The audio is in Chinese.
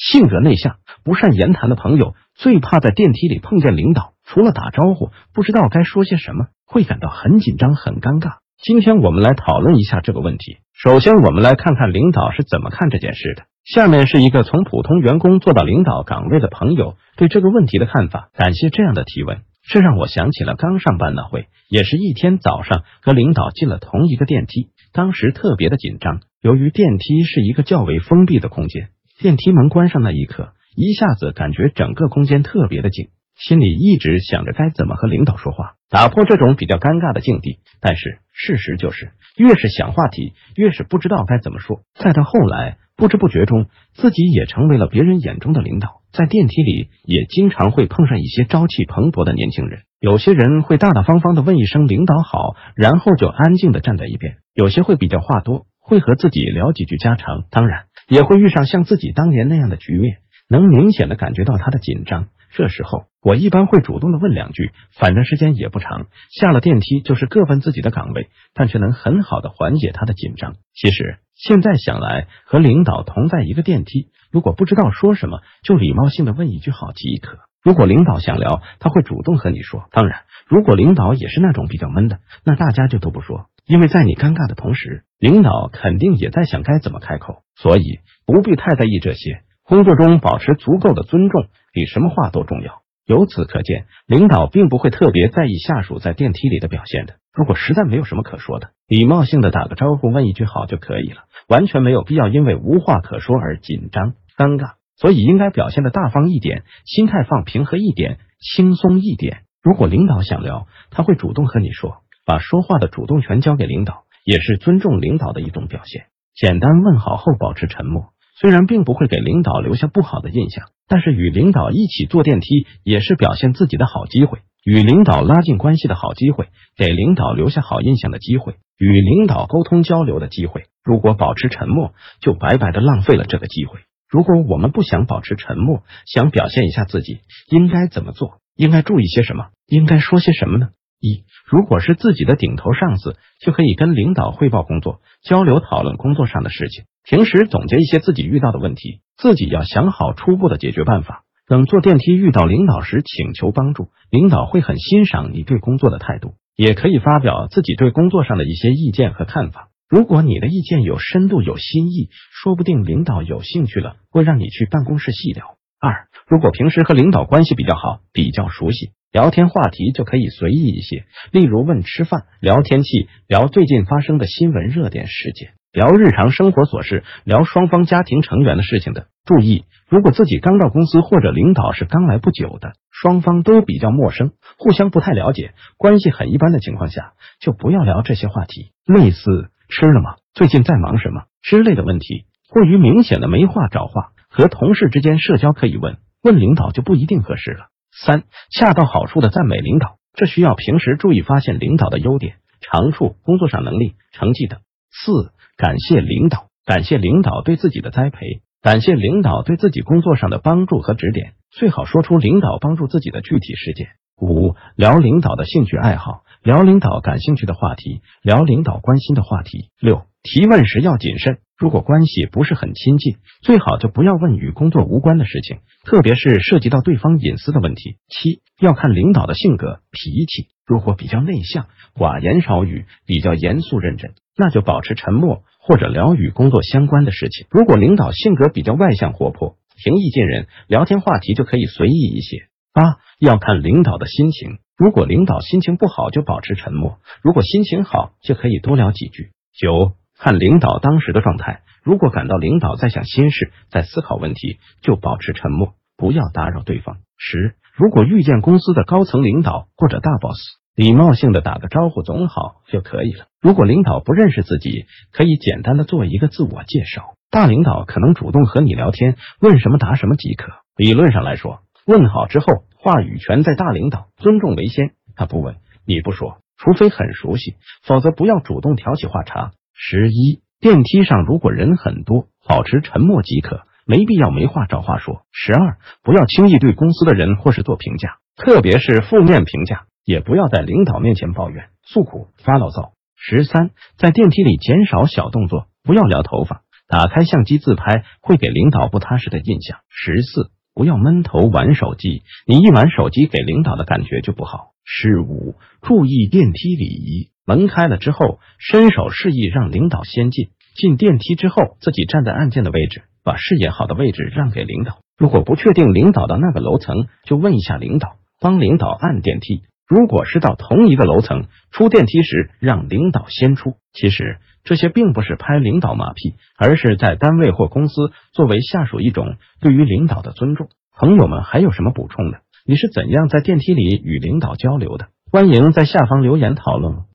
性格内向、不善言谈的朋友，最怕在电梯里碰见领导，除了打招呼，不知道该说些什么，会感到很紧张、很尴尬。今天我们来讨论一下这个问题。首先，我们来看看领导是怎么看这件事的。下面是一个从普通员工做到领导岗位的朋友对这个问题的看法。感谢这样的提问，这让我想起了刚上班那会，也是一天早上和领导进了同一个电梯，当时特别的紧张。由于电梯是一个较为封闭的空间，电梯门关上那一刻，一下子感觉整个空间特别的静，心里一直想着该怎么和领导说话，打破这种比较尴尬的境地。但是事实就是，越是想话题，越是不知道该怎么说。再到后来。不知不觉中，自己也成为了别人眼中的领导。在电梯里，也经常会碰上一些朝气蓬勃的年轻人。有些人会大大方方的问一声“领导好”，然后就安静的站在一边；有些会比较话多，会和自己聊几句家常。当然，也会遇上像自己当年那样的局面，能明显的感觉到他的紧张。这时候，我一般会主动的问两句，反正时间也不长，下了电梯就是各奔自己的岗位，但却能很好的缓解他的紧张。其实。现在想来，和领导同在一个电梯，如果不知道说什么，就礼貌性的问一句好即可。如果领导想聊，他会主动和你说。当然，如果领导也是那种比较闷的，那大家就都不说，因为在你尴尬的同时，领导肯定也在想该怎么开口，所以不必太在意这些。工作中保持足够的尊重，比什么话都重要。由此可见，领导并不会特别在意下属在电梯里的表现的。如果实在没有什么可说的，礼貌性的打个招呼，问一句好就可以了，完全没有必要因为无话可说而紧张尴尬。所以应该表现的大方一点，心态放平和一点，轻松一点。如果领导想聊，他会主动和你说，把说话的主动权交给领导，也是尊重领导的一种表现。简单问好后保持沉默。虽然并不会给领导留下不好的印象，但是与领导一起坐电梯也是表现自己的好机会，与领导拉近关系的好机会，给领导留下好印象的机会，与领导沟通交流的机会。如果保持沉默，就白白的浪费了这个机会。如果我们不想保持沉默，想表现一下自己，应该怎么做？应该注意些什么？应该说些什么呢？一，如果是自己的顶头上司，就可以跟领导汇报工作，交流讨论工作上的事情。平时总结一些自己遇到的问题，自己要想好初步的解决办法。等坐电梯遇到领导时，请求帮助，领导会很欣赏你对工作的态度。也可以发表自己对工作上的一些意见和看法。如果你的意见有深度、有新意，说不定领导有兴趣了，会让你去办公室细聊。二，如果平时和领导关系比较好，比较熟悉，聊天话题就可以随意一些，例如问吃饭、聊天气、聊最近发生的新闻热点事件。聊日常生活琐事，聊双方家庭成员的事情的。注意，如果自己刚到公司或者领导是刚来不久的，双方都比较陌生，互相不太了解，关系很一般的情况下，就不要聊这些话题。类似吃了吗？最近在忙什么之类的问题，过于明显的没话找话，和同事之间社交可以问，问领导就不一定合适了。三，恰到好处的赞美领导，这需要平时注意发现领导的优点、长处、工作上能力、成绩等。四。感谢领导，感谢领导对自己的栽培，感谢领导对自己工作上的帮助和指点，最好说出领导帮助自己的具体事件。五、聊领导的兴趣爱好，聊领导感兴趣的话题，聊领导关心的话题。六、提问时要谨慎，如果关系不是很亲近，最好就不要问与工作无关的事情，特别是涉及到对方隐私的问题。七、要看领导的性格脾气，如果比较内向、寡言少语，比较严肃认真。那就保持沉默，或者聊与工作相关的事情。如果领导性格比较外向活泼、平易近人，聊天话题就可以随意一些。八要看领导的心情，如果领导心情不好，就保持沉默；如果心情好，就可以多聊几句。九看领导当时的状态，如果感到领导在想心事，在思考问题，就保持沉默，不要打扰对方。十如果遇见公司的高层领导或者大 boss。礼貌性的打个招呼总好就可以了。如果领导不认识自己，可以简单的做一个自我介绍。大领导可能主动和你聊天，问什么答什么即可。理论上来说，问好之后，话语权在大领导，尊重为先。他不问，你不说，除非很熟悉，否则不要主动挑起话茬。十一，电梯上如果人很多，保持沉默即可，没必要没话找话说。十二，不要轻易对公司的人或是做评价，特别是负面评价。也不要在领导面前抱怨、诉苦、发牢骚。十三，在电梯里减少小动作，不要撩头发，打开相机自拍会给领导不踏实的印象。十四，不要闷头玩手机，你一玩手机给领导的感觉就不好。十五，注意电梯礼仪，门开了之后伸手示意让领导先进，进电梯之后自己站在按键的位置，把视野好的位置让给领导。如果不确定领导到那个楼层，就问一下领导，帮领导按电梯。如果是到同一个楼层，出电梯时让领导先出。其实这些并不是拍领导马屁，而是在单位或公司作为下属一种对于领导的尊重。朋友们还有什么补充的？你是怎样在电梯里与领导交流的？欢迎在下方留言讨论。